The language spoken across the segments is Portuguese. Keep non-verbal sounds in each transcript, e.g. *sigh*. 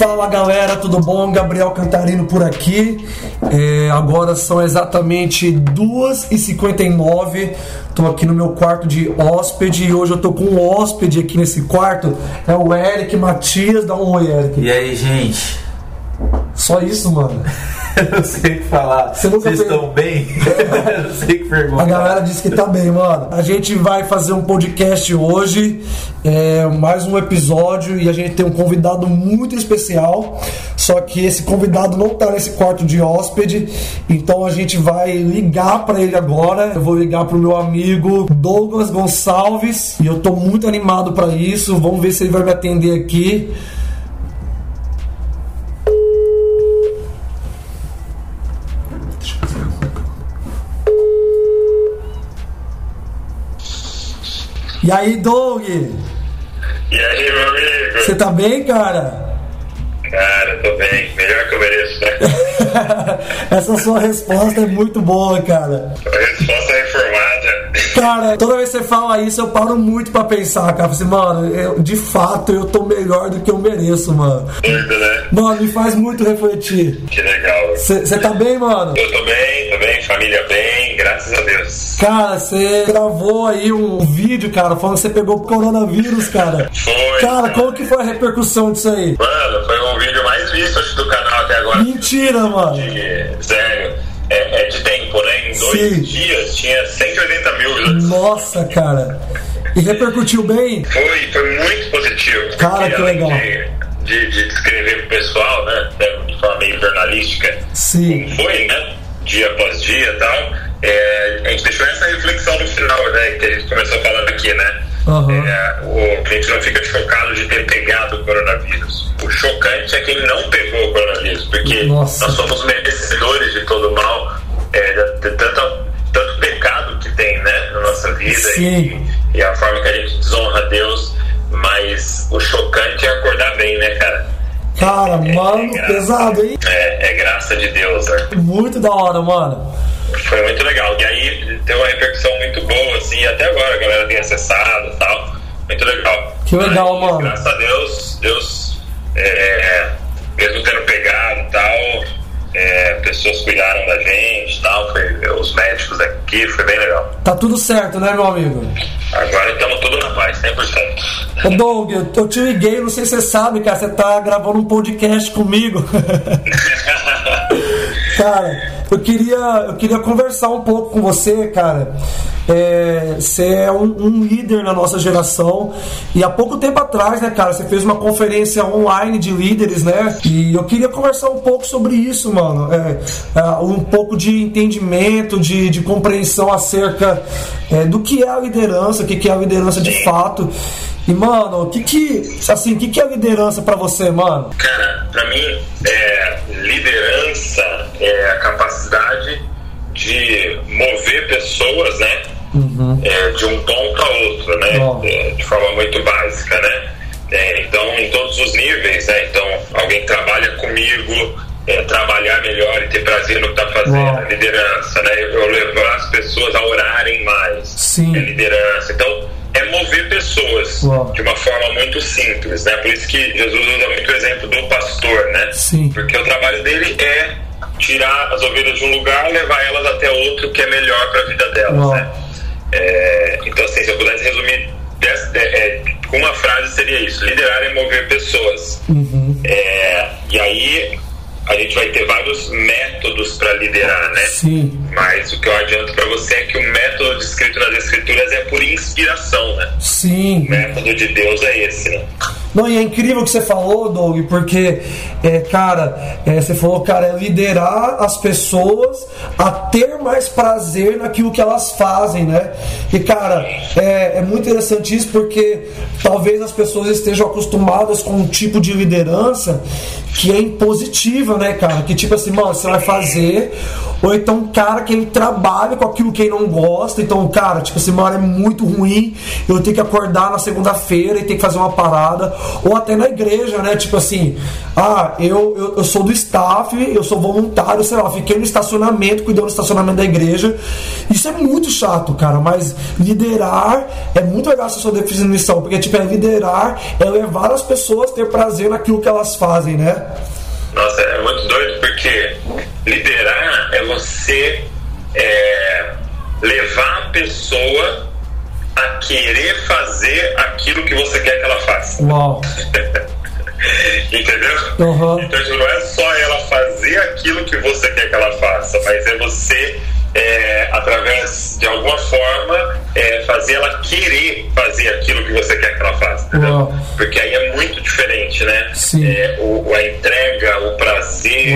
Fala galera, tudo bom? Gabriel Cantarino por aqui. É, agora são exatamente 2h59. Tô aqui no meu quarto de hóspede e hoje eu tô com um hóspede aqui nesse quarto. É o Eric Matias. Dá um oi, Eric. E aí, gente? Só isso, mano. *laughs* *laughs* Eu não sei o que falar. Você nunca Vocês fez- estão bem? *laughs* Eu não sei o que perguntar. A galera disse que tá bem, mano. A gente vai fazer um podcast hoje, é, mais um episódio, e a gente tem um convidado muito especial. Só que esse convidado não tá nesse quarto de hóspede, então a gente vai ligar pra ele agora. Eu vou ligar pro meu amigo Douglas Gonçalves, e eu tô muito animado pra isso. Vamos ver se ele vai me atender aqui. E aí, Doug? E aí, meu amigo? Você tá bem, cara? Cara, tô bem. Melhor que eu mereço, né? *laughs* Essa sua resposta é muito boa, cara. A resposta é reformada. Cara, toda vez que você fala isso, eu paro muito pra pensar, cara. Assim, mano, eu- de fato eu tô melhor do que eu mereço, mano. Doido, né? Mano, me faz muito refletir. Que legal. Você tá bem, mano? Eu tô bem, tô bem, família bem, graças a Deus. Cara, você gravou aí um vídeo, cara, falando que você pegou o coronavírus, cara. Foi. Cara, como que foi a repercussão disso aí? Mano, foi um vídeo mais visto acho, do canal até agora. Mentira, mano. De- Sério. É, é de tempo, né? Em dois Sim. dias tinha 180 mil visualizações. Nossa, cara. E repercutiu bem? Foi, foi muito positivo. Cara, que legal. De, de, de descrever pro pessoal, né? De forma meio jornalística. Sim. foi, né? Dia após dia e tal. É, a gente deixou essa reflexão no final, né? Que a gente começou falando aqui, né? Aham. É, o cliente não fica chocado de ter pegado o coronavírus. O chocante é quem não pegou o coronavírus, porque Nossa. nós somos merecedores de todo o mal, é, de, de tanto, tanto pecado que tem, né? Na nossa vida e, e a forma que a gente desonra a Deus. Mas o chocante é acordar bem, né, cara? Cara, mano, graça. pesado, hein? É, é graça de Deus, né? Muito da hora, mano. Foi muito legal. E aí deu uma repercussão muito boa, assim, até agora a galera tem acessado e tal. Muito legal. Que legal, Mas, mano. Graças a Deus, Deus, é, mesmo tendo pegado e tal, é, pessoas cuidaram da gente tal, foi, os médicos aqui, foi bem legal. Tá tudo certo, né, meu amigo? Agora estamos tudo na paz, 100%. Ô Doug, eu- eu te liguei, não sei se você sabe, cara, você tá gravando um podcast comigo. *laughs* cara, eu queria, eu queria conversar um pouco com você, cara. É, você é um, um líder na nossa geração e há pouco tempo atrás, né, cara, você fez uma conferência online de líderes, né? E eu queria conversar um pouco sobre isso, mano. É, é, um pouco de entendimento, de, de compreensão acerca é, do que é a liderança, o que é a liderança de fato. E, mano, o que que, assim, que que é liderança pra você, mano? Cara, pra mim, é, liderança é a capacidade de mover pessoas, né? é, de um ponto a outro, né? É, de forma muito básica, né? É, então, em todos os níveis, né? Então, alguém trabalha comigo, é, trabalhar melhor e ter prazer no que está fazendo, é liderança, né? Eu levar as pessoas a orarem mais, Sim. é liderança. Então, é mover pessoas de uma forma muito simples, né? Por isso que Jesus usa muito o exemplo do pastor, né? Sim. Porque o trabalho dele é tirar as ovelhas de um lugar e levar elas até outro que é melhor para a vida delas, né? É, então, assim, se eu pudesse resumir dessa- é, com uma frase, seria isso: liderar é mover pessoas. Uhum. É, e aí a gente vai ter vários métodos para liderar, né? Sim. Mas o que eu adianto para você é que o método descrito nas escrituras é por inspiração, né? Sim. O método de Deus é esse, né? Não, e é incrível o que você falou, Doug, porque, é, cara, é, você falou, cara, é liderar as pessoas a ter mais prazer naquilo que elas fazem, né? E, cara, é, é muito interessante isso porque talvez as pessoas estejam acostumadas com um tipo de liderança que é impositiva, né, cara? Que tipo assim, mano, você vai fazer, ou então cara que ele trabalha com aquilo que ele não gosta, então, cara, tipo assim, mano, é muito ruim, eu tenho que acordar na segunda-feira e ter que fazer uma parada, ou até na igreja, né? Tipo assim, ah, eu, eu, eu sou do staff, eu sou voluntário, sei lá, fiquei no estacionamento, cuidando do estacionamento da igreja. Isso é muito chato, cara, mas liderar é muito legal essa sua definição, porque tipo, é liderar, é levar as pessoas a ter prazer naquilo que elas fazem, né? Nossa, é muito doido porque liderar é você é, levar a pessoa a querer fazer aquilo que você quer que ela faça. Uau! *laughs* Entendeu? Uhum. Então tipo, não é só ela fazer aquilo que você quer que ela faça, mas é você, é, através de alguma forma, é, fazer ela querer fazer aquilo que você quer que ela faça. Entendeu? Uau. Porque aí é muito diferente, né? Sim. É, o, a entrega, o prazer,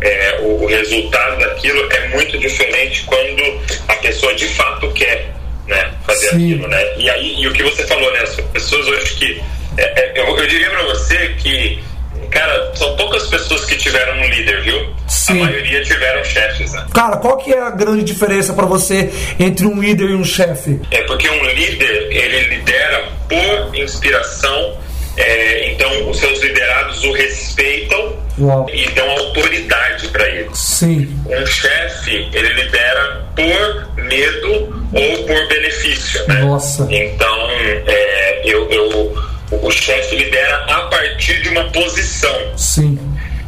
é, o, o resultado daquilo é muito diferente quando a pessoa de fato quer né, fazer Sim. aquilo, né? E aí, e o que você falou, né? As pessoas hoje que. é, é, eu, eu diria pra você que, cara, são poucas pessoas que tiveram um líder, viu? Sim. A maioria tiveram chefes, né? Cara, qual que é a grande diferença pra você entre um líder e um chefe? É porque um líder, ele lidera por inspiração, é, então os seus liderados o respeitam Uau. e dão autoridade para ele. Sim. Um chefe, ele lidera por medo ou por benefício, né? Nossa. Então, é, eu, eu- o chefe lidera a partir de uma posição. Sim.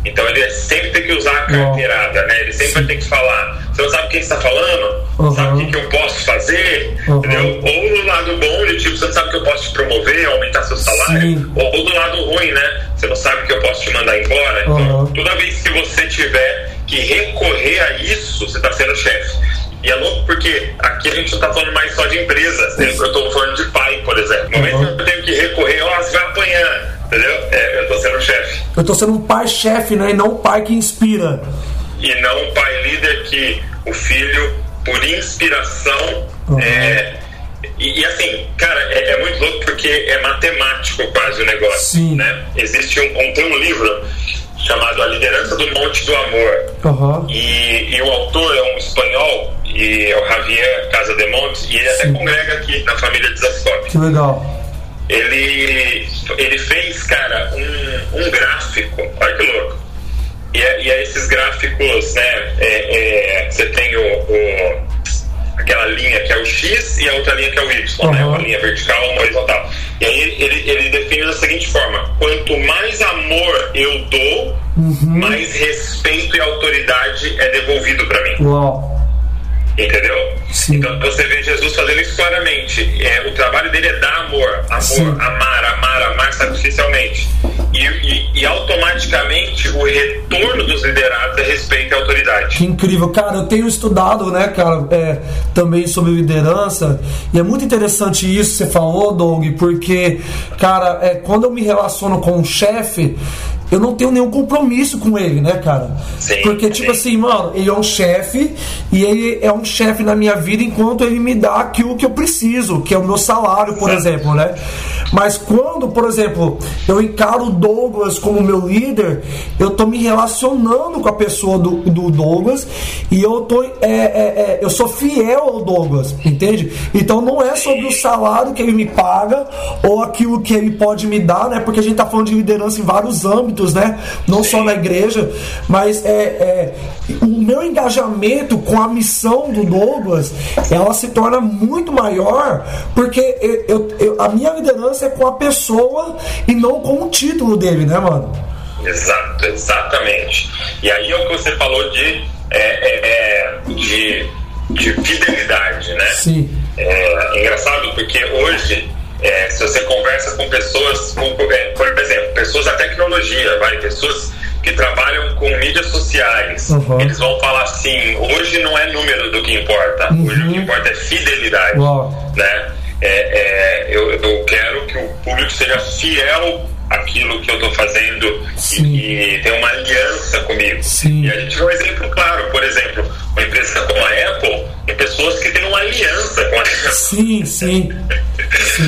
Então ele sempre tem que usar a carteirada, né? Ele sempre vai ter que falar. Você não sabe quem está falando? Uhum. Sabe o que, que eu posso fazer? Uhum. Entendeu? Ou no lado bom, de tipo, você não sabe que eu posso te promover, aumentar seu salário. Sim. Ou do lado ruim, né? Você não sabe que eu posso te mandar embora. Então, Uhum. toda vez que você tiver que recorrer a isso, você está sendo chefe. E é louco porque aqui a gente não está falando mais só de empresa. Eu estou falando de pai, por exemplo. No momento que eu tenho que recorrer, ó, você vai apanhar. Entendeu? É, eu estou sendo chefe. Eu tô sendo um pai chefe, né? E não um pai que inspira. e não um pai líder que o filho, por inspiração, Uhum. é, e, e assim, cara, é, é muito louco porque é matemático quase o negócio, Sim. né? Existe um, um- tem um livro chamado A Liderança do Monte do Amor Aham. e, e o autor é um espanhol e é o Javier Casademonte e ele até Sim. congrega aqui na família de Zascope Que legal. Ele, ele fez, cara, um, um gráfico, olha que louco. E, é- e é esses gráficos, né? é- é, você tem o, o- aquela linha que é o X e a outra linha que é o Y, né? Uhum. Uma linha vertical uma horizontal. E aí ele, ele define da seguinte forma: quanto mais amor eu dou, mais respeito e autoridade é devolvido para mim. Uau. Entendeu? Sim. Então você vê Jesus fazendo isso claramente. É, o trabalho dele é dar amor, amor, Sim. amar, amar, amar sacrificialmente. E, e- e automaticamente o retorno dos liderados é respeito e autoridade. Que incrível, cara. Eu tenho estudado, né, cara, é, também sobre liderança. E é muito interessante isso que você falou, Doug, porque, cara, é, quando eu me relaciono com um chefe, eu não tenho nenhum compromisso com ele, né, cara? Sim, porque, tipo sim. assim, mano, ele é um chefe e ele é um chefe na minha vida enquanto ele me dá aquilo que eu preciso, que é o meu salário, por exemplo, né? Mas quando, por exemplo, eu encaro o Douglas como meu líder, eu tô me relacionando com a pessoa do, do Douglas e eu tô é, é, é, eu sou fiel ao Douglas, entende? Então não é sobre o salário que ele me paga ou aquilo que ele pode me dar, né? Porque a gente tá falando de liderança em vários âmbitos, né? Não só na igreja, mas é, é, o meu engajamento com a missão do Douglas, ela se torna muito maior porque eu, eu- eu- a minha liderança é com a pessoa e não com o título dele, né, mano? Exato, exatamente. E aí é o que você falou de, é, é, é, de, de fidelidade, né? Sim. É engraçado porque hoje, é, se você conversa com pessoas, com, é, por exemplo, pessoas da tecnologia, vai, pessoas que trabalham com mídias sociais, Uhum. eles vão falar assim: hoje não é número do que importa, hoje o que importa é fidelidade. Uau. Né? É, é, eu, eu quero que o público seja fiel àquilo que eu estou fazendo Sim. e, e tenha uma aliança comigo. Sim. E a gente vê um exemplo claro, por exemplo, uma empresa como a Apple tem pessoas que têm uma aliança com a Apple. Sim, sim.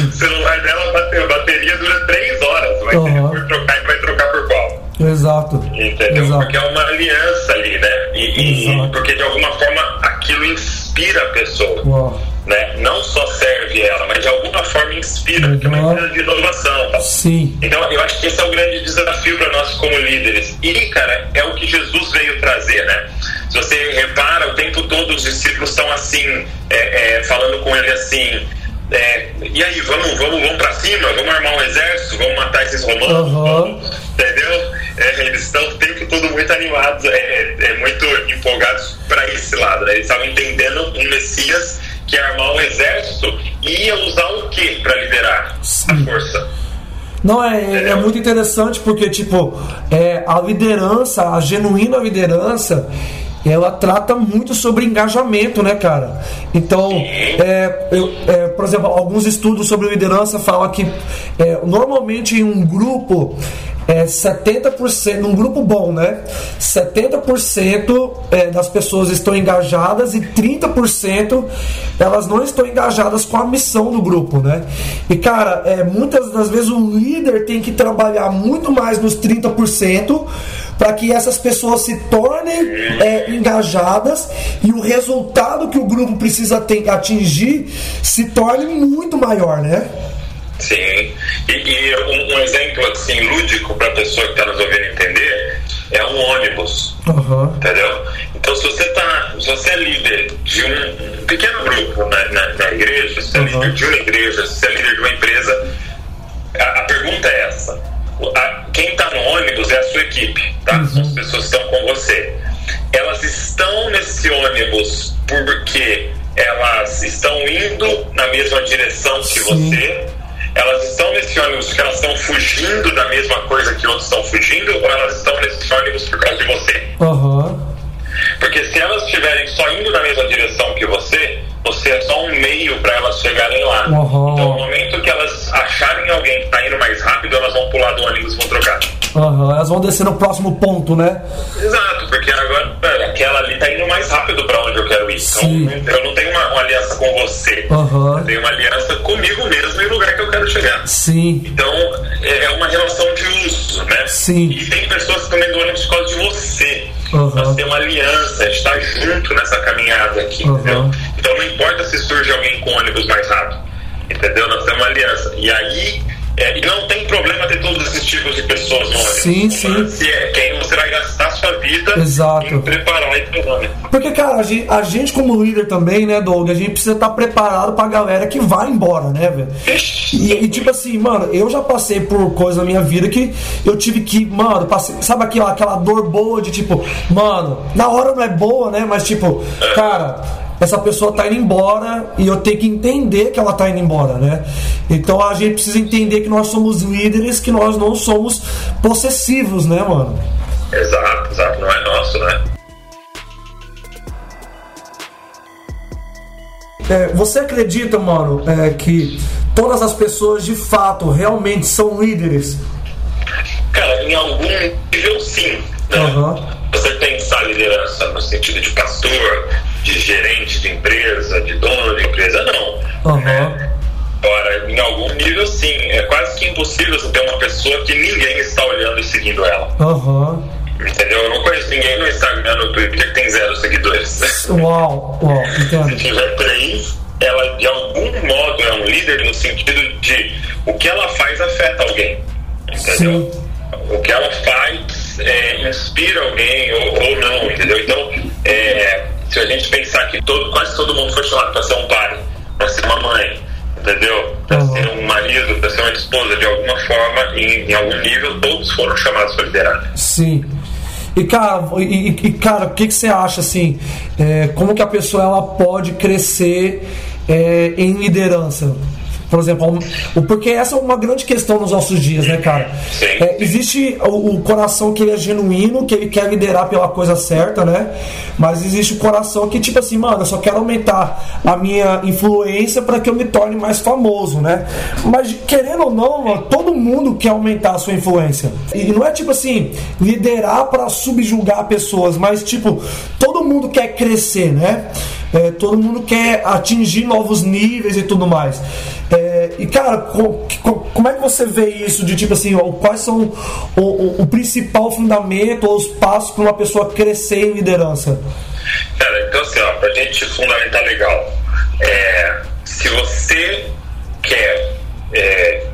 O celular dela, bateria dura três horas, ele Aham. for trocar, ele vai trocar por qual? Exato. Entendeu? Exato. Porque é uma aliança ali, né? E, e- porque de alguma forma aquilo inspira a pessoa. Uau. Né? Não só serve ela, mas de alguma forma inspira, porque é uma Uhum. empresa de inovação. Tá? Sim. Então, eu acho que esse é o grande desafio para nós como líderes. E, cara, é o que Jesus veio trazer, né? Se você repara, o tempo todo os discípulos estão assim, é, é, falando com ele assim. é, e aí, vamos, vamos, vamos para cima, vamos armar um exército, vamos matar esses romanos, Uhum. vamos, entendeu? É, eles estão o tempo todo muito animados, é, é, é, muito empolgados para esse lado. Né? Eles estavam entendendo um Messias que armar um exército e ia usar o que para liderar Sim. a força? Não, é, é muito interessante porque, tipo, é, a liderança, a genuína liderança, ela trata muito sobre engajamento, né, cara? Então, é, eu- é, por exemplo, alguns estudos sobre liderança falam que é, normalmente em um grupo é 70%, num grupo bom, né? 70% é, das pessoas estão engajadas e 30% elas não estão engajadas com a missão do grupo, né? E cara, é, muitas das vezes o líder tem que trabalhar muito mais nos 30% para que essas pessoas se tornem é, engajadas e o resultado que o grupo precisa ter, atingir se torne muito maior, né? Sim. E, e um, um exemplo assim lúdico para a pessoa que está nos ouvindo entender é um ônibus, Aham. entendeu? Então se você tá, se você é líder de um, pequeno grupo na, na, na igreja, se você é Uhum. líder de uma igreja, se você é líder de uma empresa, a, a pergunta é essa: a- quem está no ônibus é a sua equipe, tá? São as pessoas que estão com você. Elas estão nesse ônibus porque elas estão indo na mesma direção que Sim. você elas estão nesse ônibus porque elas estão fugindo da mesma coisa que outros estão fugindo ou elas estão nesse ônibus por causa de você? Aham. Porque se elas estiverem só indo na mesma direção que você, você é só um meio para elas chegarem lá. Uhum. Então, no momento que elas acharem alguém que está indo mais rápido, elas vão pular do ônibus e vão trocar. Aham. Elas vão descer no próximo ponto, né? Exato, porque agora aquela ali está indo mais rápido para onde eu quero ir. Sim. Então, eu não tenho uma, uma aliança com você. Aham. Eu tenho uma aliança comigo mesmo e o lugar que eu quero chegar. Sim. Então, é é uma relação de uso, né? Sim. E tem pessoas que estão dentro do ônibus por causa de você. Uhum. Nós temos uma aliança, gente está junto nessa caminhada aqui, Uhum. entendeu? Então, não importa se surge alguém com ônibus mais rápido, entendeu? Nós temos uma aliança. E aí, é, e não tem problema ter todos esses tipos de pessoas no ônibus. Sim, sim. lance É quem você vai gastar a sua vida Exato. em preparar e treinar. Porque, cara, a gente, a gente como líder também, né, Doug, a gente precisa estar preparado pra galera que vai embora, né, velho? E, e, tipo assim, mano, eu já passei por coisa na minha vida que eu tive que, mano, passei, sabe aquela, aquela dor boa de tipo, mano, na hora não é boa, né? Mas tipo, cara, essa pessoa tá indo embora e eu tenho que entender que ela tá indo embora, né? Então a gente precisa entender que nós somos líderes, que nós não somos possessivos, né, mano? Exato, exato. Não é nosso, né? É, você acredita, mano, é, que todas as pessoas de fato realmente são líderes? Cara, em algum nível sim. Né? Aham. Você pensar liderança no sentido de pastor, de gerente de empresa, de dono de empresa, não. Aham. Ora, em algum nível sim. É quase que impossível você ter uma pessoa que ninguém está olhando e seguindo ela. Aham. Entendeu? Eu não conheço ninguém no Instagram, no Twitter que tem zero seguidores. *laughs* Uau, uau, Se entendo. tiver três, ela de algum modo é um líder no sentido de o que ela faz afeta alguém. Entendeu? Sim. O que ela faz é, inspira alguém ou, ou não, entendeu? Então, é, se a gente pensar que todo, quase todo mundo foi chamado para ser um pai, para ser uma mãe, entendeu? Para Uhum. ser um marido, para ser uma esposa, de alguma forma, em, em algum nível, todos foram chamados para liderar. Sim. E cara, e, e- cara, o que, que você acha assim? é, como que a pessoa ela pode crescer é, em liderança? Por exemplo, o- porque essa é uma grande questão nos nossos dias, né, cara? Sim. É, existe o, o coração que ele é genuíno, que ele quer liderar pela coisa certa, né? Mas existe o coração que, tipo assim, mano, eu só quero aumentar a minha influência para que eu me torne mais famoso, né? Mas querendo ou não, mano, todo mundo quer aumentar a sua influência. E não é tipo assim, liderar para subjugar pessoas, mas tipo, todo mundo quer crescer, né? É, todo mundo quer atingir novos níveis e tudo mais. É, e cara, co- co- como é que você vê isso de tipo assim, quais são o, o- o principal fundamento ou os passos para uma pessoa crescer em liderança? Cara, então assim, ó, pra gente fundamentar legal, é, se você quer é,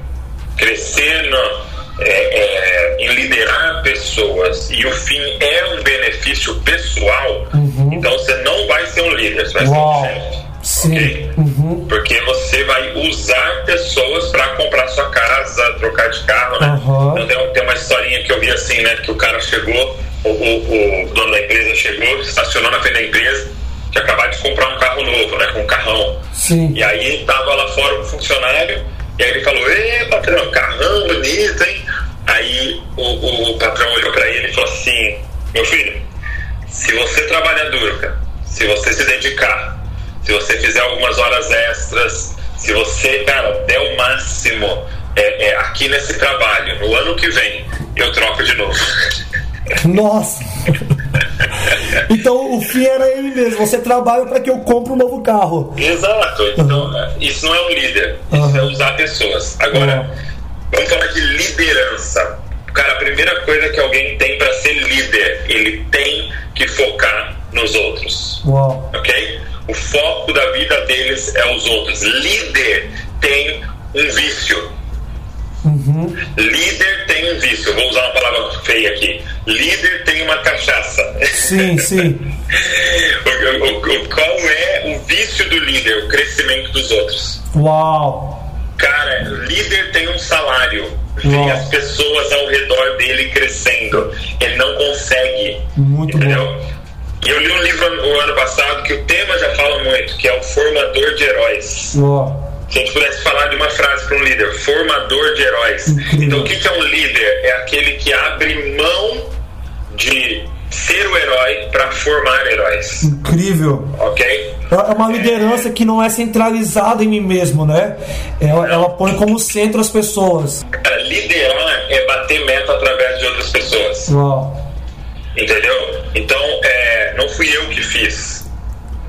crescer no, é, é, em liderar pessoas e o fim é um benefício pessoal, então você não vai ser um líder, você vai Uau. ser um chefe. Sim. ok? Uhum. Porque você vai usar pessoas para comprar sua casa, trocar de carro, né? Aham. Então tem, tem uma historinha que eu vi assim, né? Que o cara chegou, o, o- o dono da empresa chegou, estacionou na frente da empresa, tinha acabado de comprar um carro novo, né? Com um carrão. Sim. E aí tava lá fora um funcionário, e aí ele falou, Ê, patrão, carrão bonito, hein? Aí o, o patrão olhou pra ele e falou assim, meu filho, se você trabalhar duro, cara, se você se dedicar, se você fizer algumas horas extras, se você, cara, der o máximo é, é, aqui nesse trabalho, no ano que vem, eu troco de novo. Nossa! *laughs* então o fim era ele mesmo. Você trabalha para que eu compre um novo carro. Exato. Então, é, isso não é um líder, isso Uhum. é usar pessoas. Agora, vamos falar de liderança. Cara, a primeira coisa que alguém tem para ser líder, ele tem que focar nos outros. Uau. ok? O foco da vida deles é os outros. Líder tem um vício. Líder tem um vício. Eu Vou usar uma palavra feia aqui. Líder tem uma cachaça. Sim, sim. *laughs* O- o- o- qual é o vício do líder? O crescimento dos outros. Uau. Cara, líder tem um salário. Vê Uau. as pessoas ao redor dele crescendo. Ele não consegue. Muito entendeu? bom. E eu li um livro o ano passado que o tema já fala muito, que é o formador de heróis. Uau. Se a gente pudesse falar de uma frase para um líder, formador de heróis. Então, o que que é um líder? É aquele que abre mão de ser o herói para formar heróis. Incrível. Ok? É uma liderança que não é centralizada em mim mesmo, né? Ela, ela põe como centro as pessoas. Cara, liderar é bater meta através de outras pessoas. Uau. Entendeu? Então, é, não fui eu que fiz.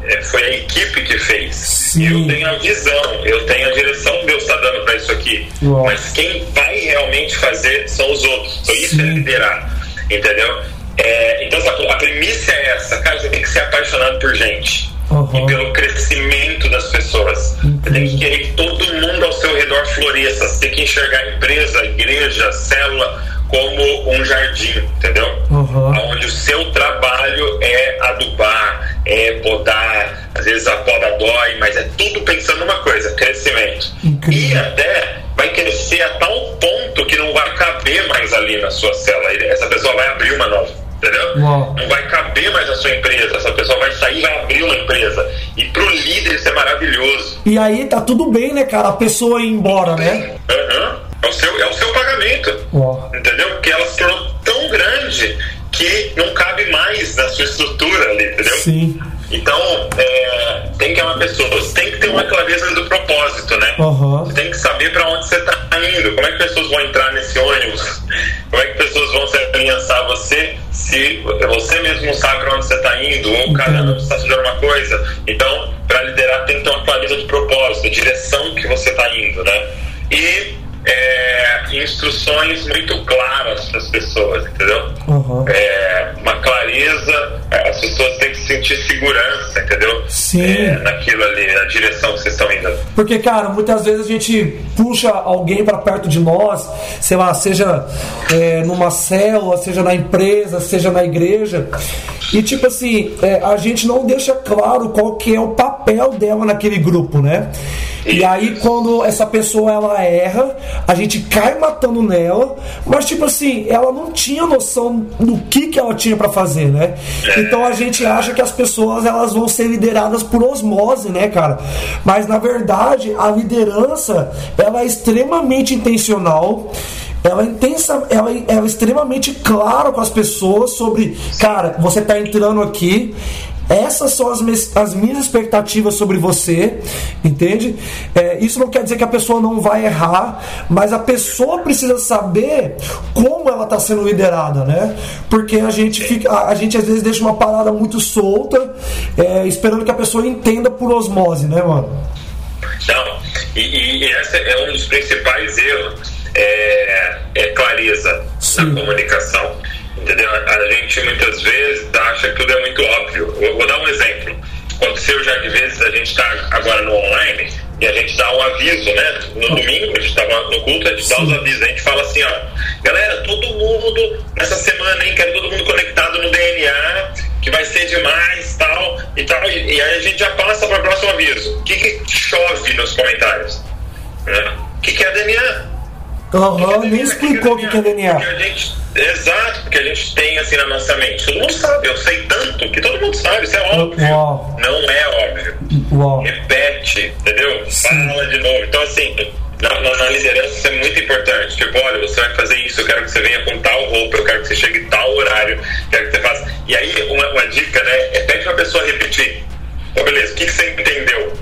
É, foi a equipe que fez. Sim. Eu tenho a visão, eu tenho a direção que Deus está dando para isso aqui. Uau. Mas quem vai realmente fazer são os outros. Então, isso é liderar. Entendeu? É, então, a premissa é essa. Cara, você tem que ser apaixonado por gente. Uhum. E pelo crescimento das pessoas. Você tem que querer que todo mundo ao seu redor floresça. Você tem que enxergar a empresa, a igreja, a célula como um jardim, entendeu? Uhum. Onde o seu trabalho é adubar, é podar, às vezes a poda dói, mas é tudo pensando numa coisa, crescimento. Incrível. E até vai crescer a tal ponto que não vai caber mais ali na sua. Ele- Essa pessoa vai abrir uma nova, entendeu? Uau. Não vai caber mais na sua empresa. Essa pessoa vai sair e vai abrir uma empresa. E pro líder isso é maravilhoso. E aí tá tudo bem, né, cara? A pessoa ir embora, né? Aham. É, o seu, é o seu pagamento. Uau. Entendeu? Que não cabe mais na sua estrutura ali, entendeu? Sim. Então, é, tem que amar pessoas, tem que ter uma clareza do propósito, né? Aham. Você tem que saber para onde você está indo, como é que pessoas vão entrar nesse ônibus, como é que pessoas vão se aliançar a você se você mesmo não sabe para onde você está indo, ou cada ano você está fazendo uma coisa. Então, para liderar, tem que ter uma clareza de propósito, direção que você está indo, né? E é, instruções muito claras para as pessoas, entendeu? Aham. É, uma clareza, é, as pessoas têm que sentir segurança, entendeu? Sim. É, naquilo ali, na direção que vocês estão indo. Porque, cara, muitas vezes a gente puxa alguém pra perto de nós, sei lá, seja é, numa célula, seja na empresa, seja na igreja, e tipo assim, é, a gente não deixa claro qual que é o papel dela naquele grupo, né? E aí quando essa pessoa ela erra, a gente cai matando nela, mas tipo assim, ela não tinha noção do que que ela tinha pra fazer, né? Então a gente acha que as pessoas elas vão ser lideradas por osmose, né, cara? Mas na verdade, a liderança, ela é extremamente intencional. Ela é, intensa, ela, é- ela é extremamente clara com as pessoas sobre, cara, você tá entrando aqui, essas são as, mes- as minhas expectativas sobre você, entende? É, isso não quer dizer que a pessoa não vai errar, mas a pessoa precisa saber como ela está sendo liderada, né? Porque a gente fica, a, a gente às vezes deixa uma parada muito solta, é, esperando que a pessoa entenda por osmose, né, mano? Não, e, e esse é um dos principais erros, é, é clareza Sim. na comunicação. Entendeu? A gente muitas vezes acha que tudo é muito óbvio. Vou, vou dar um exemplo. aconteceu já de vezes a gente está agora no online e a gente dá um aviso, né? No domingo, a gente estava no culto, a gente dá os avisos, a gente fala assim, ó, galera, todo mundo nessa semana, hein, quero todo mundo conectado no DNA, que vai ser demais tal, e tal. E, e aí a gente já passa para o próximo aviso. O que, que chove nos comentários? Né? O que, que é DNA? Aham, nem explicou o que, que é DNA. A gente, exato, porque a gente tem assim na nossa mente. Todo mundo sabe, eu sei tanto que todo mundo sabe, isso é óbvio. Uau. Não é óbvio. Uau. Repete, entendeu? Fala de novo. Então, assim, na, na, na liderança isso é muito importante. Tipo, olha, você vai fazer isso, eu quero que você venha com tal roupa, eu quero que você chegue em tal horário, quero que você faça. E aí, uma, uma dica, né? É pede pra pessoa repetir. Então, beleza, o que, que você entendeu?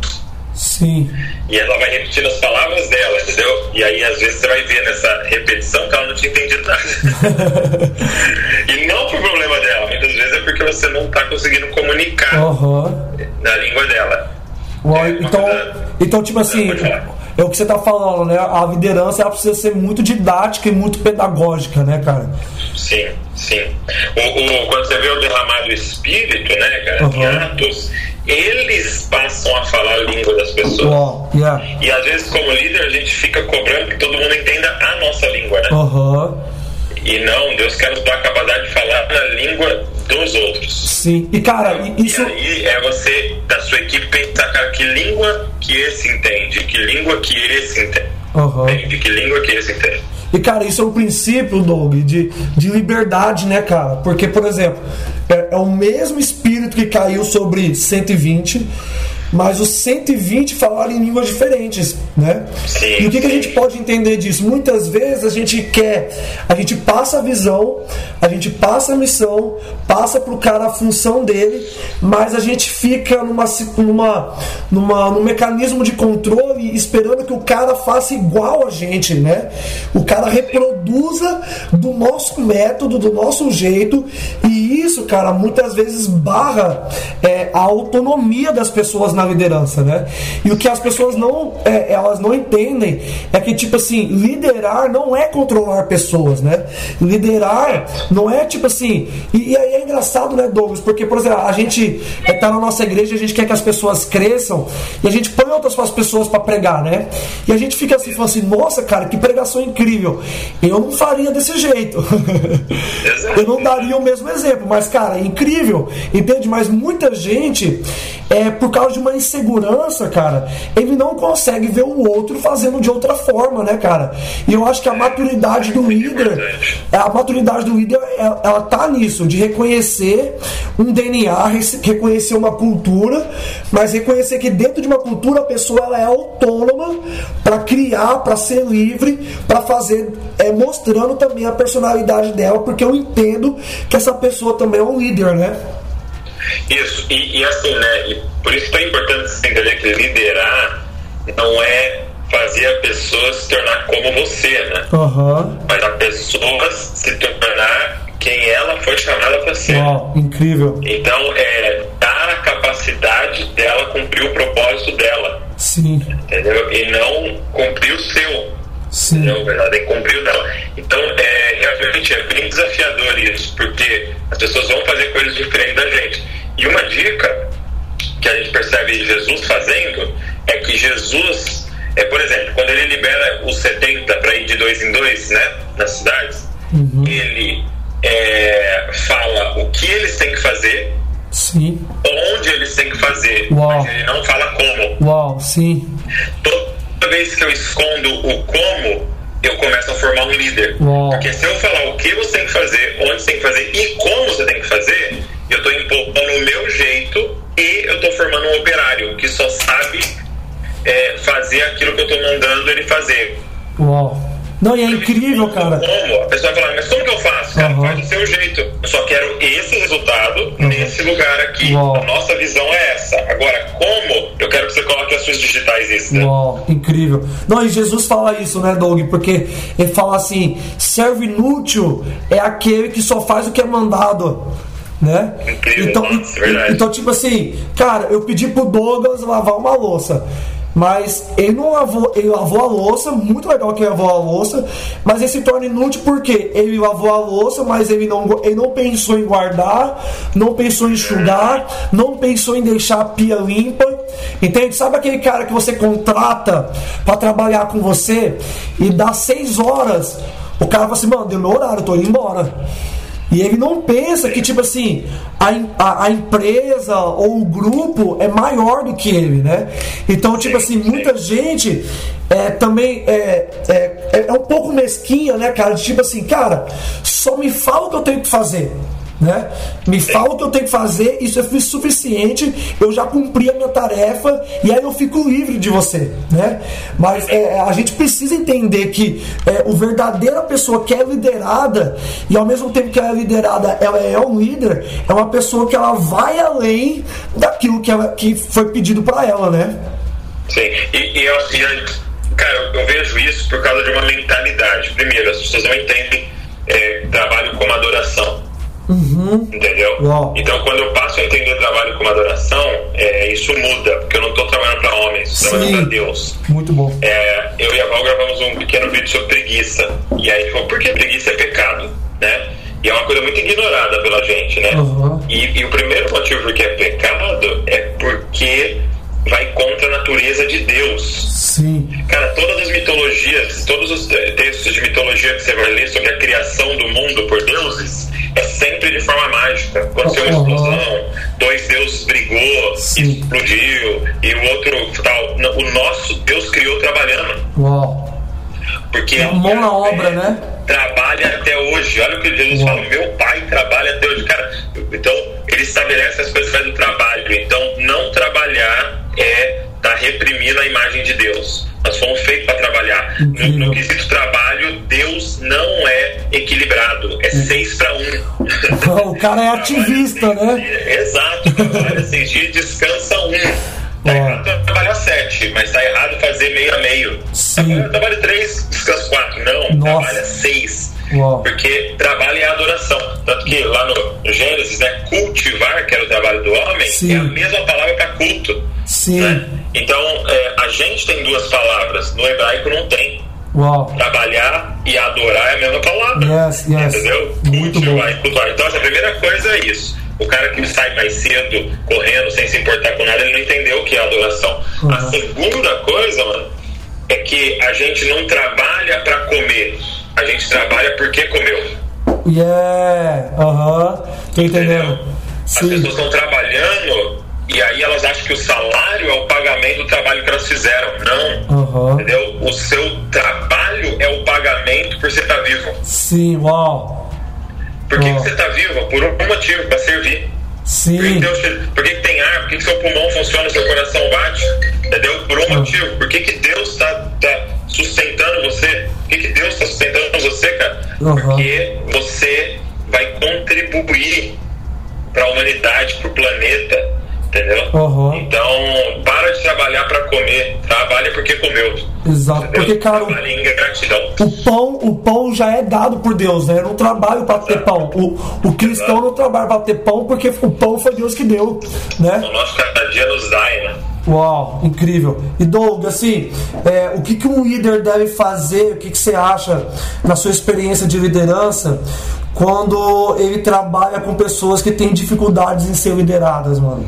Sim. E ela vai repetindo as palavras dela, entendeu? E aí, às vezes, você vai ver nessa repetição que ela não tinha entendido nada. *laughs* e não por problema dela, muitas vezes é porque você não está conseguindo comunicar Aham. na língua dela. Uau, É então, coisa- então, tipo assim, é o que você tá falando, né? A liderança ela precisa ser muito didática e muito pedagógica, né, cara? Sim, sim. O, o- quando você vê o derramado espírito, né, cara, em Aham. Atos, eles passam a falar a língua das pessoas. Uau, yeah. E às vezes, como líder, a gente fica cobrando que todo mundo entenda a nossa língua, né? E não, Deus quer nos dar a capacidade de falar na língua dos outros. Sim. E, cara, isso. E aí é você, da sua equipe, pensar, cara, que língua que esse entende, que língua que esse entende. Entende? Que língua que esse entende. E, cara, isso é um princípio, Doug, de, de liberdade, né, cara? Porque, por exemplo, é, é o mesmo espírito que caiu sobre 120, mas os 120 falaram em línguas diferentes, né? Sim, e o que, que a gente pode entender disso? Muitas vezes a gente quer, a gente passa a visão, a gente passa a missão, passa pro cara a função dele, mas a gente fica numa, numa, numa, num mecanismo de controle esperando que o cara faça igual a gente, né? O cara reproduza do nosso método, do nosso jeito, e isso, cara, muitas vezes barra é, a autonomia das pessoas na liderança, né? E o que as pessoas não, é, elas não entendem é que, tipo assim, liderar não é controlar pessoas, né? Liderar não é tipo assim. E, e aí é engraçado, né, Douglas? Porque, por exemplo, a gente é, tá na nossa igreja, a gente quer que as pessoas cresçam e a gente põe outras pessoas para pregar, né? E a gente fica assim, falando assim, nossa, cara, que pregação incrível. Eu não faria desse jeito. *laughs* Eu não daria o mesmo exemplo, mas, cara, é incrível, entende? Mas muita gente, é, por causa de uma insegurança, cara, ele não consegue ver o outro fazendo de outra forma, né, cara? E eu acho que a maturidade do líder, a maturidade do líder, ela, ela tá nisso, de reconhecer um DNA, reconhecer uma cultura, mas reconhecer que dentro de uma cultura a pessoa ela é autônoma para criar, para ser livre, para fazer, é, mostrando também a personalidade dela, porque eu entendo que essa pessoa também é um líder, né? Isso, e, e assim, né? E por isso que é importante você entender que liderar não é fazer a pessoa se tornar como você, né? Aham. Mas a pessoa se tornar quem ela foi chamada para ser. Uau, incrível. Então, é dar a capacidade dela cumprir o propósito dela, Sim, entendeu? E não cumprir o seu. sim. Entendeu? Ela tem que cumprir o dela. Então, é, realmente é bem desafiador isso, porque as pessoas vão fazer coisas diferentes da gente. E uma dica que a gente percebe Jesus fazendo é que Jesus, é, por exemplo, quando ele libera os 70 para ir de dois em dois, né, nas cidades, ele é, fala o que eles têm que fazer, Sim. onde eles têm que fazer, Uau. mas ele não fala como. Uau, sim. Toda vez que eu escondo o como, eu começo a formar um líder. Uau. Porque se eu falar o que você tem que fazer, onde você tem que fazer e como você tem que fazer, eu estou impondo o meu jeito e eu estou formando um operário que só sabe é, fazer aquilo que eu estou mandando ele fazer. Uau. Não, e é incrível, cara. Como? A pessoa vai falar, mas como que eu faço? Cara, Aham. faz do seu jeito. Eu só quero esse resultado nesse lugar aqui. Uau. A nossa visão é essa. Agora, como? Eu quero que você coloque as suas digitais nisso, né? Uau, incrível. Não, e Jesus fala isso, né, Doug? Porque ele fala assim: servo inútil é aquele que só faz o que é mandado. Né? Incrível, Então, nossa, verdade. então, tipo assim, cara, eu pedi pro Douglas lavar uma louça. Mas ele não lavou, ele lavou a louça, muito legal que ele lavou a louça, mas ele se torna inútil porque ele lavou a louça, mas ele não, ele não pensou em guardar, não pensou em enxugar, não pensou em deixar a pia limpa. Entende? Sabe aquele cara que você contrata para trabalhar com você e dá seis horas, o cara fala assim, mano, deu meu horário, eu tô indo embora. E ele não pensa que, tipo assim, a, a, a, empresa ou o grupo é maior do que ele, né? Então, tipo assim, muita gente é, também é, é, é um pouco mesquinha, né, cara? Tipo assim, cara, só me fala o que eu tenho que fazer né? Me que eu tenho que fazer, isso é suficiente, eu já cumpri a minha tarefa e aí eu fico livre de você, né? Mas é, a gente precisa entender que é, o verdadeira pessoa que é liderada e ao mesmo tempo que ela é liderada, ela é um líder, é uma pessoa que ela vai além daquilo que, ela, que foi pedido para ela, né? Sim, e, e, eu, e cara, eu vejo isso por causa de uma mentalidade. Primeiro, as pessoas não entendem é, trabalho como adoração. Uhum. Entendeu? Uau. Então, quando eu passo a entender o trabalho como adoração, é, isso muda, porque eu não estou trabalhando para homens, estou trabalhando para Deus. Muito bom. É, eu e a Val gravamos um pequeno vídeo sobre preguiça. E aí falou, por que preguiça é pecado? Né? E é uma coisa muito ignorada pela gente, né? Uhum. E, e o primeiro motivo por que é pecado é porque vai contra a natureza de Deus. Sim. Cara, todas as mitologias, todos os textos de mitologia que você vai ler sobre a criação do mundo por sempre de forma mágica. Aconteceu uma explosão, dois deuses brigou, Sim. explodiu, e o outro tal. O nosso Deus criou trabalhando. Uau. Porque A mão na obra, né? Trabalha até hoje. Olha o que Jesus Uau. fala: meu pai trabalha até hoje. Cara, então ele estabelece as coisas através do trabalho. Então, não trabalhar é estar reprimindo a imagem de Deus. Nós fomos feitos para trabalhar. No, no quesito trabalho, Deus não é equilibrado. É seis para um. *laughs* O cara é ativista, né? Exato. Trabalha seis dias, descansa um. Tá Ó. errado trabalhar sete, mas tá errado fazer meio a meio. Sim. Trabalha três, descansa quatro. Não, Nossa. trabalha seis. Uau. Porque trabalho é adoração. Tanto que lá no Gênesis, né, cultivar, que era o trabalho do homem, Sim. é a mesma palavra para culto. Sim. né? Então, é, a gente tem duas palavras, no hebraico não tem. Uau. Trabalhar e adorar é a mesma palavra. Yes, yes. Entendeu? Muito cultivar bom. e cultuar. Então, essa primeira coisa é isso. O cara que sai mais cedo, correndo, sem se importar com nada, ele não entendeu o que é adoração. Uhum. A segunda coisa, mano, é que a gente não trabalha para comer. A gente trabalha porque comeu. Yeah. Aham. Tô entendendo. As Sim. pessoas estão trabalhando e aí elas acham que o salário é o pagamento do trabalho que elas fizeram. Não. Aham. Entendeu? O seu trabalho é o pagamento por você estar vivo. Sim. Uau. Por que, Ah. que você está vivo? Por um motivo, para servir. Por que, Sim. Deus por que, que tem ar? Por que, que seu pulmão funciona, seu coração bate? Entendeu? Por um Ah. motivo. Por que, que Deus está sustentando você? Que, Deus está sustentando você, cara? Aham. Porque você vai contribuir para a humanidade, para o planeta. Entendeu? Aham. Então, para de trabalhar para comer. Trabalha porque comeu. Exato. Entendeu? Porque, cara, o- pão, o pão já é dado por Deus, né? Eu não trabalho para ter pão. O, o cristão não trabalha para ter pão porque o pão foi Deus que deu, né? O nosso cada dia nos dai, né? Uau, incrível. E Doug, assim, é, o que, que um líder deve fazer, o que, que você acha na sua experiência de liderança quando ele trabalha com pessoas que têm dificuldades em ser lideradas, mano?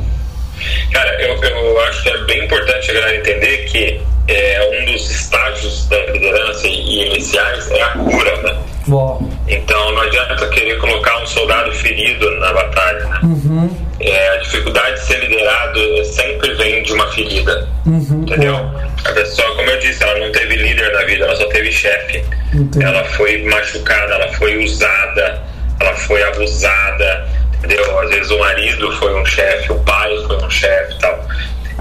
Cara, eu, eu acho que é bem importante a galera entender que é, um dos estágios da liderança e iniciais é a cura, né? Então não adianta querer colocar um soldado ferido na batalha, né? Uhum. É, a dificuldade de ser liderado sempre vem de uma ferida, Uhum. entendeu? A pessoa, como eu disse, ela não teve líder na vida, ela só teve chefe. Entendi. Ela foi machucada, ela foi usada, ela foi abusada, entendeu? Às vezes o marido foi um chefe, o pai foi um chefe tal.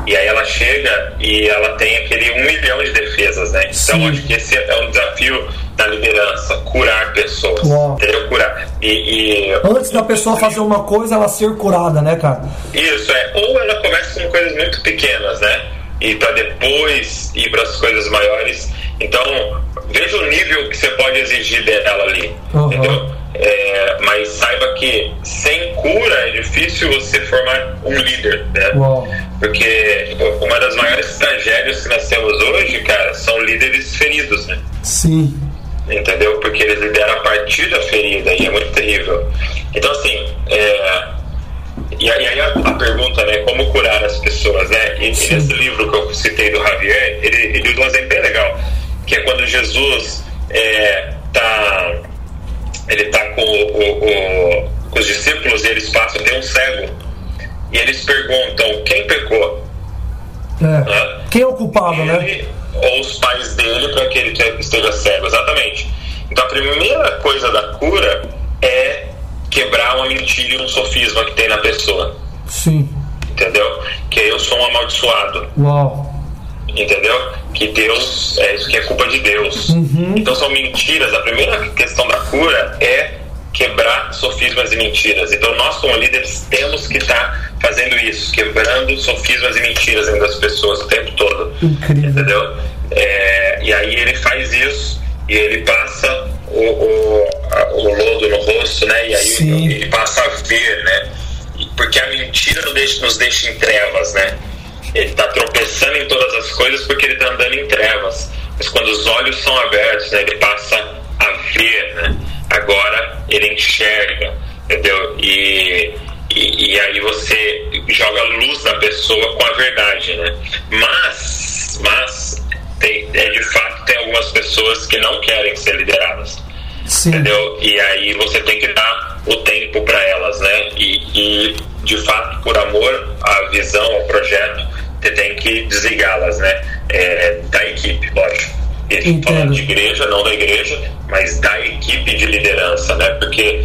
E aí ela chega e ela tem aquele um milhão de defesas, né? Então Sim. acho que esse é um desafio da liderança, curar pessoas, Uau. entendeu? Curar. E, e Antes da pessoa fazer uma coisa, ela ser curada, né, cara? isso é, ou ela começa com coisas muito pequenas, né? E para depois ir para as coisas maiores. Então, veja o nível que você pode exigir dela ali, Uhum. entendeu? É, mas saiba que sem cura é difícil você formar um líder, né? Uau. Porque uma das maiores tragédias que nós temos hoje, cara, são líderes feridos, né? Sim. Entendeu? Porque eles lideram a partir da ferida e é muito terrível. Então, assim, é, e aí a, a pergunta, né, como curar as pessoas, né? E, e nesse livro que eu citei do Javier, ele, ele usa um exemplo bem legal, que é quando Jesus é, tá, ele tá com, o- o- com os discípulos e eles passam, tem um cego, e eles perguntam, quem pecou? É. Quem é o culpado, né? Ou os pais dele para que ele te- esteja cego, exatamente. Então a primeira coisa da cura é quebrar uma mentira e um sofisma que tem na pessoa, Sim. entendeu? Que eu sou um amaldiçoado, Uau. entendeu? Que Deus, é isso que é culpa de Deus. Uhum. Então são mentiras. A primeira questão da cura é quebrar sofismas e mentiras. Então nós como líderes temos que estar fazendo isso, quebrando sofismas e mentiras dentro das pessoas o tempo todo. Incrível. Entendeu? É, e aí ele faz isso e ele passa o, o, o lodo no rosto, né? E aí Sim. ele passa a ver, né? Porque a mentira nos deixa, nos deixa em trevas, né? Ele está tropeçando em todas as coisas porque ele está andando em trevas. Mas quando os olhos são abertos, né, ele passa a ver, né? Agora ele enxerga, entendeu? E, e, e aí você joga a luz na pessoa com a verdade, né? Mas, mas tem, é, de fato tem algumas pessoas que não querem ser lideradas Sim. entendeu? E aí você tem que dar o tempo para elas, né? E, e, de fato, por amor à visão, ao projeto, você tem que desligá-las, né? É, da equipe, lógico. Entendo. falando de igreja, não da igreja, mas da equipe de liderança, né? Porque,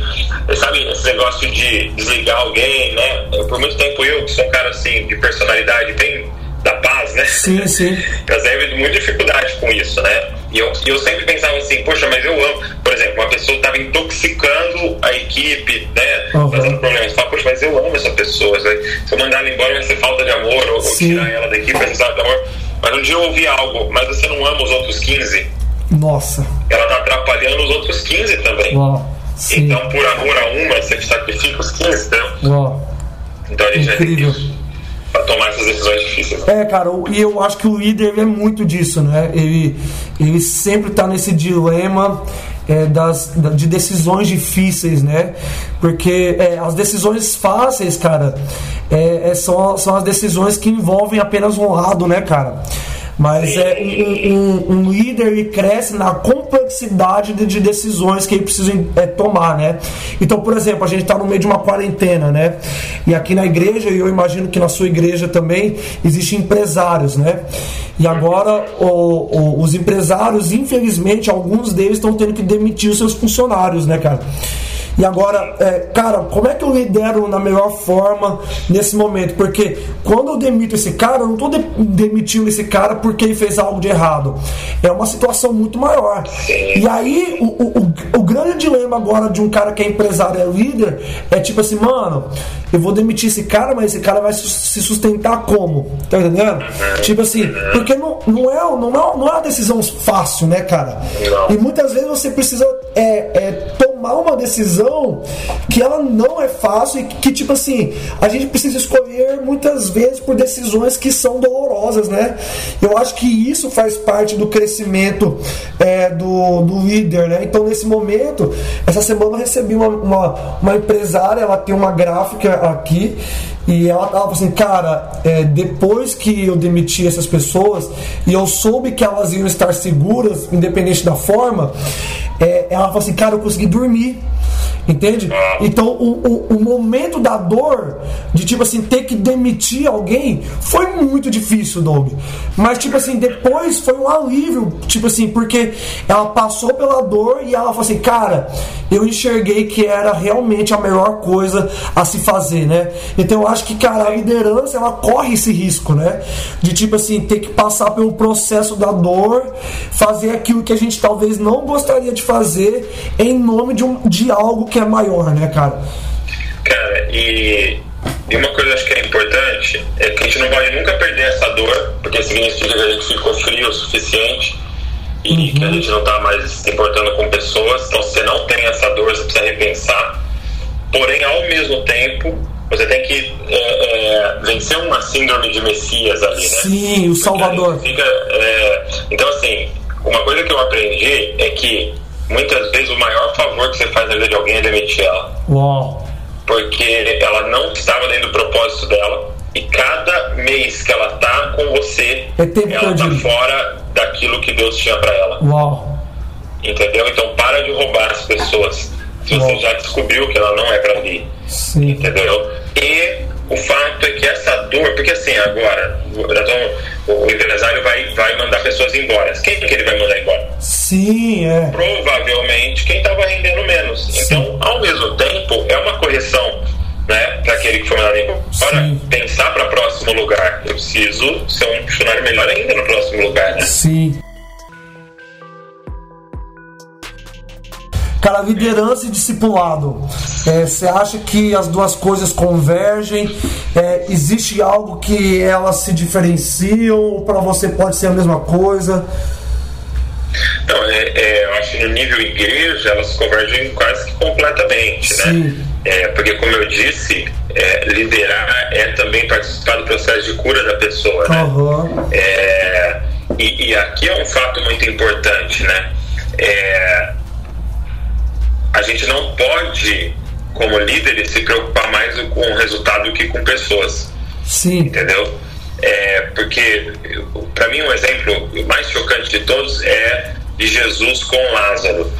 sabe, esse negócio de desligar alguém, né? Por muito tempo eu, que sou um cara assim, de personalidade bem da paz, né? Sim, sim. *laughs* Eu sempre tive muita dificuldade com isso, né? E eu, eu sempre pensava assim, poxa, mas eu amo. Por exemplo, uma pessoa estava intoxicando a equipe, né? Uhum. Fazendo problemas. Fala, poxa, mas eu amo essa pessoa. Se eu mandar ela embora, vai ser falta de amor. Ou, ou tirar ela da equipe, vai ser falta de amor. Mas um dia eu ouvi algo, mas você não ama os outros 15? Nossa. Ela tá atrapalhando os outros 15 também. Uau. Então, por amor a uma, você sacrifica os 15, entendeu? Uau. Então vai ter Incrível. que pra tomar essas decisões difíceis. né? É, cara, e eu acho que o líder ele é muito disso, né? Ele, ele sempre tá nesse dilema é, das, da- de decisões difíceis, né? Porque é, as decisões fáceis, cara, é, é, são, são as decisões que envolvem apenas um lado, né, cara? Mas é um, um- um líder ele cresce na complexidade de, de decisões que ele precisa é, tomar, né? Então, por exemplo, a gente está no meio de uma quarentena, né? E aqui na igreja, e eu imagino que na sua igreja também, existem empresários, né? E agora o- o- os empresários, infelizmente, alguns deles estão tendo que demitir os seus funcionários, né, cara? E agora, é, cara, como é que eu lidero na melhor forma nesse momento? Porque quando eu demito esse cara, eu não estou demitindo esse cara porque ele fez algo de errado. É uma situação muito maior. E aí, o, o, o- o grande dilema agora de um cara que é empresário, é líder, é tipo assim, mano, eu vou demitir esse cara, mas esse cara vai se sustentar como? Tá entendendo? Tipo assim, porque não, não, é, não, é, não é uma decisão fácil, né, cara? E muitas vezes você precisa é, é, tomar uma decisão que ela não é fácil e que, tipo assim, a gente precisa escolher muitas vezes por decisões que são dolorosas, né? Eu acho que isso faz parte do crescimento é, do, do líder, né? Então, nesse momento, essa semana eu recebi uma, uma, uma empresária, ela tem uma gráfica aqui e ela tava assim, cara, é, depois que eu demiti essas pessoas e eu soube que elas iam estar seguras, independente da forma, é, ela falou assim, cara, eu consegui dormir. Entende? Então o, o, o momento da dor, de tipo assim, ter que demitir alguém, foi muito difícil, Doug. Mas, tipo assim, depois foi um alívio, tipo assim, porque ela passou pela dor e ela falou assim, cara, eu enxerguei que era realmente a melhor coisa a se fazer, né? Então eu acho que, cara, a liderança ela corre esse risco, né? De tipo assim, ter que passar pelo processo da dor, fazer aquilo que a gente talvez não gostaria de fazer em nome de, um, de algo que é maior, né, cara? Cara, e, e uma coisa acho que é importante é que a gente não pode nunca perder essa dor, porque significa que a gente ficou frio o suficiente e que a gente não está mais se importando com pessoas. Então, se você não tem essa dor, você precisa repensar. Porém, ao mesmo tempo, você tem que é, é, vencer uma síndrome de Messias ali, né? Sim, o Salvador. Fica, é, então, assim, uma coisa que eu aprendi é que muitas vezes o maior favor que você faz na vida de alguém é demitir ela. Uau. Porque ela não estava dentro do propósito dela. E cada mês que ela tá com você, É ela tá fora daquilo que Deus tinha para ela. Uau. Entendeu? Então para de roubar as pessoas. Se você Uau. já descobriu que ela não é para. Sim. Entendeu? E o fato é que essa dor, porque assim, agora, então, o empresário vai, vai mandar pessoas embora. Quem que ele vai mandar embora? Sim, é. Provavelmente quem estava rendendo menos. Sim. Então, ao mesmo tempo, é uma correção né, para aquele que foi mandado embora. Sim. Pensar para próximo lugar. Eu preciso ser um funcionário melhor ainda no próximo lugar. Né? Sim. Cara, liderança e discipulado. É, Você acha que as duas coisas convergem? É, existe algo que elas se diferenciam? Ou para você pode ser a mesma coisa? Então, é, é, eu acho que no nível igreja elas convergem quase que completamente, né? Sim. É, porque, como eu disse, é, liderar é também participar do processo de cura da pessoa, né? É, e, e aqui é um fato muito importante, né? É, a gente não pode, como líderes, se preocupar mais com o resultado do que com pessoas Sim. entendeu? É, porque, para mim, um exemplo mais chocante de todos é de Jesus com Lázaro.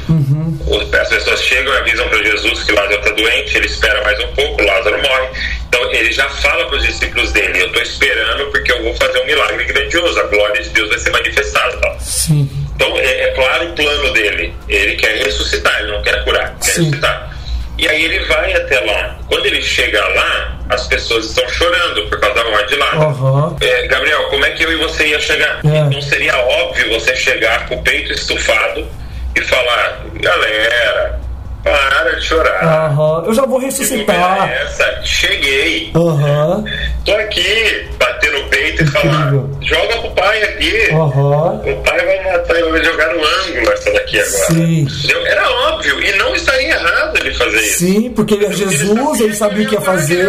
O- As pessoas chegam e avisam para Jesus que Lázaro está doente, ele espera mais um pouco, Lázaro morre. Então, ele já fala para os discípulos dele: Eu estou esperando porque eu vou fazer um milagre grandioso, a glória de Deus vai ser manifestada. Sim. Então, é, é claro o plano dele. Ele quer ressuscitar, ele não quer curar, quer Sim. ressuscitar. E aí ele vai até lá. Quando ele chega lá, as pessoas estão chorando por causa da morte de Lázaro. Aham. É, Gabriel, como é que eu e você ia chegar? É. Não seria óbvio você chegar com o peito estufado e falar, galera, para de chorar. Aham. Eu já vou ressuscitar. essa? Cheguei. Aham. Tô aqui, bater no peito e falar, joga pro pai aqui. Aham. O pai vai matar, ele vai jogar no ângulo essa daqui agora. Sim. Era óbvio, e não estaria errado ele fazer isso. Sim, porque ele é Jesus, ele sabia o que ia fazer.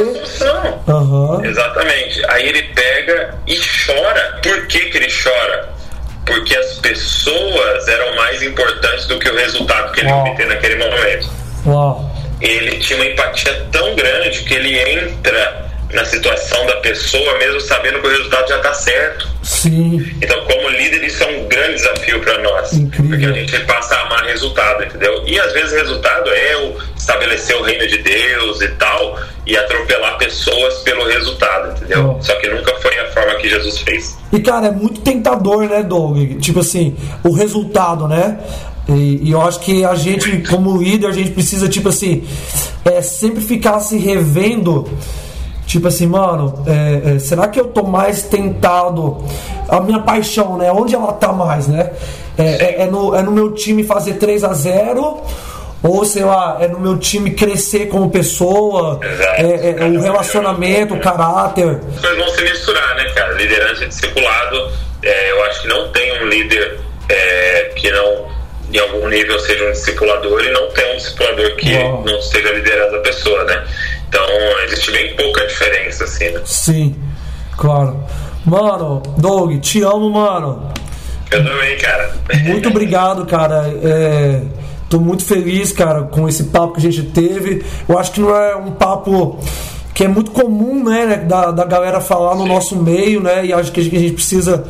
Aham. Exatamente. Aí ele pega e chora. Por que, que ele chora? Porque as pessoas eram mais importantes do que o resultado que ele Uau. obter naquele momento. Uau. Ele tinha uma empatia tão grande que ele entra na situação da pessoa, mesmo sabendo que o resultado já está certo. Sim. Então, como líder, isso é um grande desafio para nós. Incrível. Porque a gente passa a amar resultado, entendeu? E às vezes o resultado é o estabelecer o reino de Deus e tal, e atropelar pessoas pelo resultado, entendeu? Oh. Só que nunca foi a forma que Jesus fez. E cara, é muito tentador, né, Doug? Tipo assim, o resultado, né? E, e eu acho que a gente, como líder, a gente precisa, tipo assim, é, sempre ficar se revendo. Tipo assim, mano, é, é, será que eu tô mais tentado? A minha paixão, né? Onde ela tá mais, né? É, é- é no, é no meu time fazer 3 a 0 ou sei lá, é no meu time crescer como pessoa, Exato. é, é- é o relacionamento, o caráter. As coisas vão se misturar, né, cara? Liderança e discipulado, é, eu acho que não tem um líder que não, em algum nível, seja um discipulador e não tem um discipulador que Uau. não esteja liderando a pessoa, né? Então, existe bem pouca diferença, assim, né? Sim, claro. Mano, Doug, te amo, mano. Eu também, cara. Muito *laughs* obrigado, cara. É, tô muito feliz, cara, com esse papo que a gente teve. Eu acho que não é um papo que é muito comum, né, da, da galera falar no nosso meio, né, e acho que a gente, a gente precisa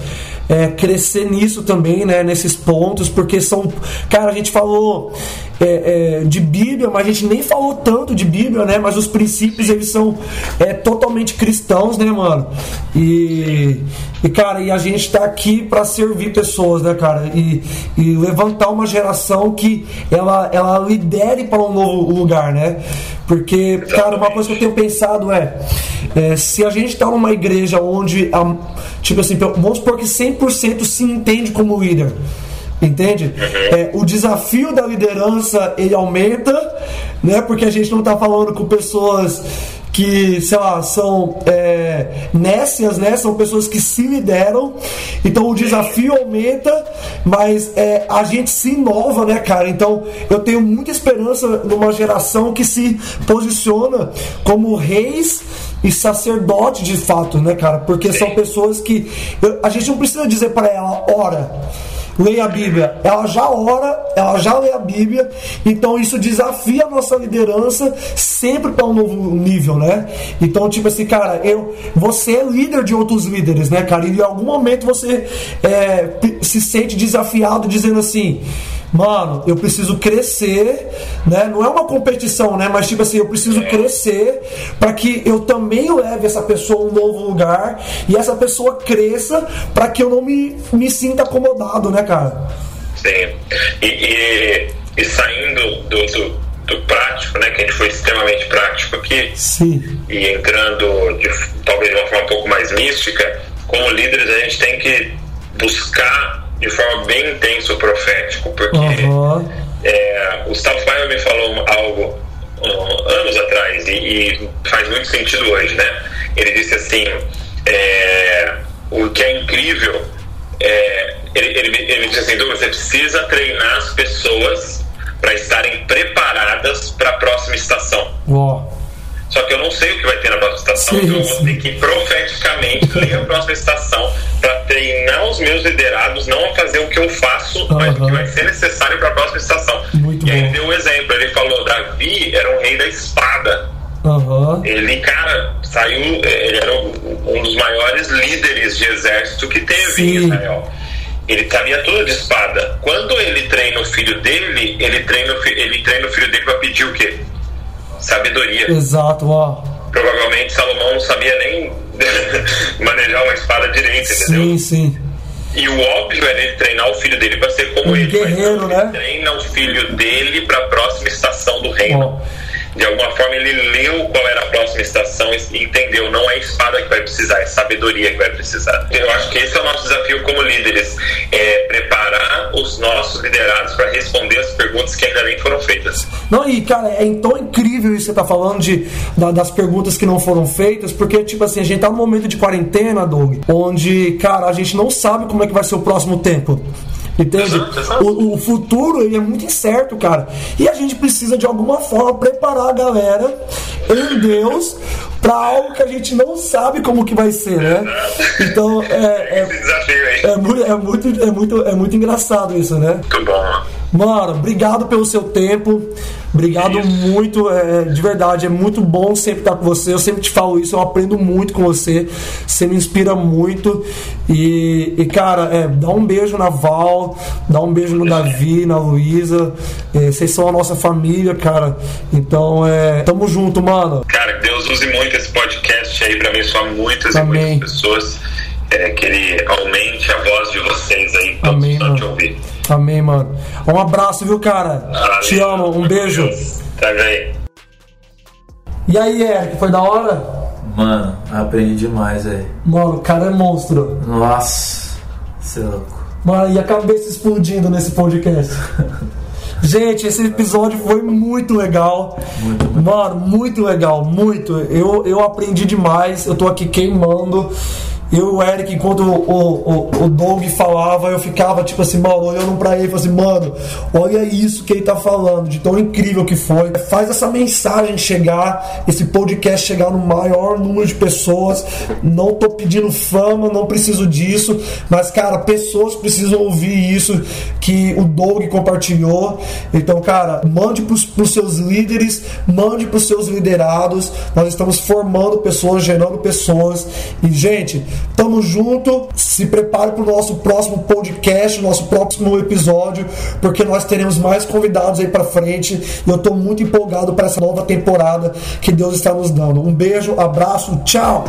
é, crescer nisso também, né, nesses pontos, porque são, cara, a gente falou é, é, de Bíblia, mas a gente nem falou tanto de Bíblia, né, mas os princípios eles são é, totalmente cristãos, né, mano, e, e cara, e a gente tá aqui para servir pessoas, né, cara, e, e levantar uma geração que ela, ela lidere para um novo lugar, né, porque, cara, uma coisa que eu tenho pensado é, é, se a gente tá numa igreja onde, a, tipo assim, vamos supor que 100% se entende como líder, entende? É, o desafio da liderança ele aumenta, né? Porque a gente não tá falando com pessoas que, sei lá, são é, nécias, né? São pessoas que se lideram. Então o desafio aumenta, mas é, a gente se inova, né, cara? Então eu tenho muita esperança numa geração que se posiciona como reis e sacerdote de fato, né, cara? Porque são pessoas que eu, a gente não precisa dizer para ela, ora leia a Bíblia. Ela já ora, ela já lê a Bíblia, então isso desafia a nossa liderança sempre para um novo nível, né? Então, tipo assim, cara, eu, você é líder de outros líderes, né, cara? E em algum momento você é, se sente desafiado dizendo assim mano, eu preciso crescer, né? Não é uma competição, né? Mas tipo assim, eu preciso crescer para que eu também leve essa pessoa a um novo lugar e essa pessoa cresça para que eu não me, me sinta acomodado, né, cara? Sim. E, e, e saindo do, do, do, prático, né? Que a gente foi extremamente prático aqui. Sim. E entrando de, talvez de uma forma um pouco mais mística, como líderes a gente tem que buscar de forma bem intenso profético, porque uhum. é, o Gustavo Paiva me falou algo um, anos atrás e, e, faz muito sentido hoje, né? Ele disse assim, é, o que é incrível, é, ele, ele, ele disse assim, Douglas, você precisa treinar as pessoas para estarem preparadas para a próxima estação. Só que eu não sei o que vai ter na próxima estação, sim, então eu vou ter que profeticamente *laughs* ler a próxima estação para treinar os meus liderados, não a fazer o que eu faço, uhum. mas o que vai ser necessário para a próxima estação. Muito e aí ele deu um exemplo, ele falou, Davi era um rei da espada. Uhum. Ele, cara, saiu, ele era um dos maiores líderes de exército que teve Sim. em Israel. Ele sabia tudo de espada. Quando ele treina o filho dele, ele treina, ele treina o filho dele para pedir o quê? Sabedoria. Exato, ó. Provavelmente Salomão não sabia nem *laughs* manejar uma espada direita, entendeu? Sim, sim. E o óbvio era ele treinar o filho dele para ser como um ele. Guerreiro, mas né? treina o filho dele para a próxima estação do reino. Oh de alguma forma ele leu qual era a próxima estação e entendeu, não é espada que vai precisar, é sabedoria que vai precisar. Eu acho que esse é o nosso desafio como líderes, é preparar os nossos liderados para responder as perguntas que ainda nem foram feitas. Não, e cara, é tão incrível isso que você tá falando de, das perguntas que não foram feitas, porque, tipo assim, a gente tá num momento de quarentena, Doug, onde, cara, a gente não sabe como é que vai ser o próximo tempo. Entende? O, o, futuro ele é muito incerto, cara. E a gente precisa de alguma forma preparar a galera em Deus para algo que a gente não sabe como que vai ser, né? Então é, *laughs* é, é, muito, é, muito, é, muito, é muito engraçado isso, né? Muito bom. Mano, obrigado pelo seu tempo. Obrigado muito, é, de verdade, é muito bom sempre estar com você. Eu sempre te falo isso, eu aprendo muito com você. Você me inspira muito. E, e cara, é, dá um beijo na Val, dá um beijo no Davi, na Luísa. É, vocês são a nossa família, cara. Então, é, tamo junto, mano. Cara, que Deus use muito esse podcast aí pra abençoar muitas Amém. e muitas pessoas. É, que ele aumente a voz de vocês aí, todos Amém, te ouvir. Amém, mano. Um abraço, viu, cara? Te amo, um beijo. Também. E aí, Eric, foi da hora? Mano, aprendi demais, velho. Mano, o cara é monstro. Nossa, você é louco. Mano, e a cabeça explodindo nesse podcast. *laughs* Gente, esse episódio foi muito legal. Muito, muito. Mano, muito legal, muito. Eu, eu aprendi demais. Eu tô aqui queimando. Eu o Eric, enquanto o, o, o Doug falava, eu ficava tipo assim, mano, olhando pra ele e assim, mano, olha isso que ele tá falando, de tão incrível que foi. Faz essa mensagem chegar, esse podcast chegar no maior número de pessoas. Não tô pedindo fama, não preciso disso, mas, cara, pessoas precisam ouvir isso que o Doug compartilhou. Então, cara, mande pros, pros seus líderes, mande pros seus liderados. Nós estamos formando pessoas, gerando pessoas. E, gente, Tamo junto. Se prepare para o nosso próximo podcast, nosso próximo episódio, porque nós teremos mais convidados aí para frente. E eu tô muito empolgado para essa nova temporada que Deus está nos dando. Um beijo, abraço, tchau.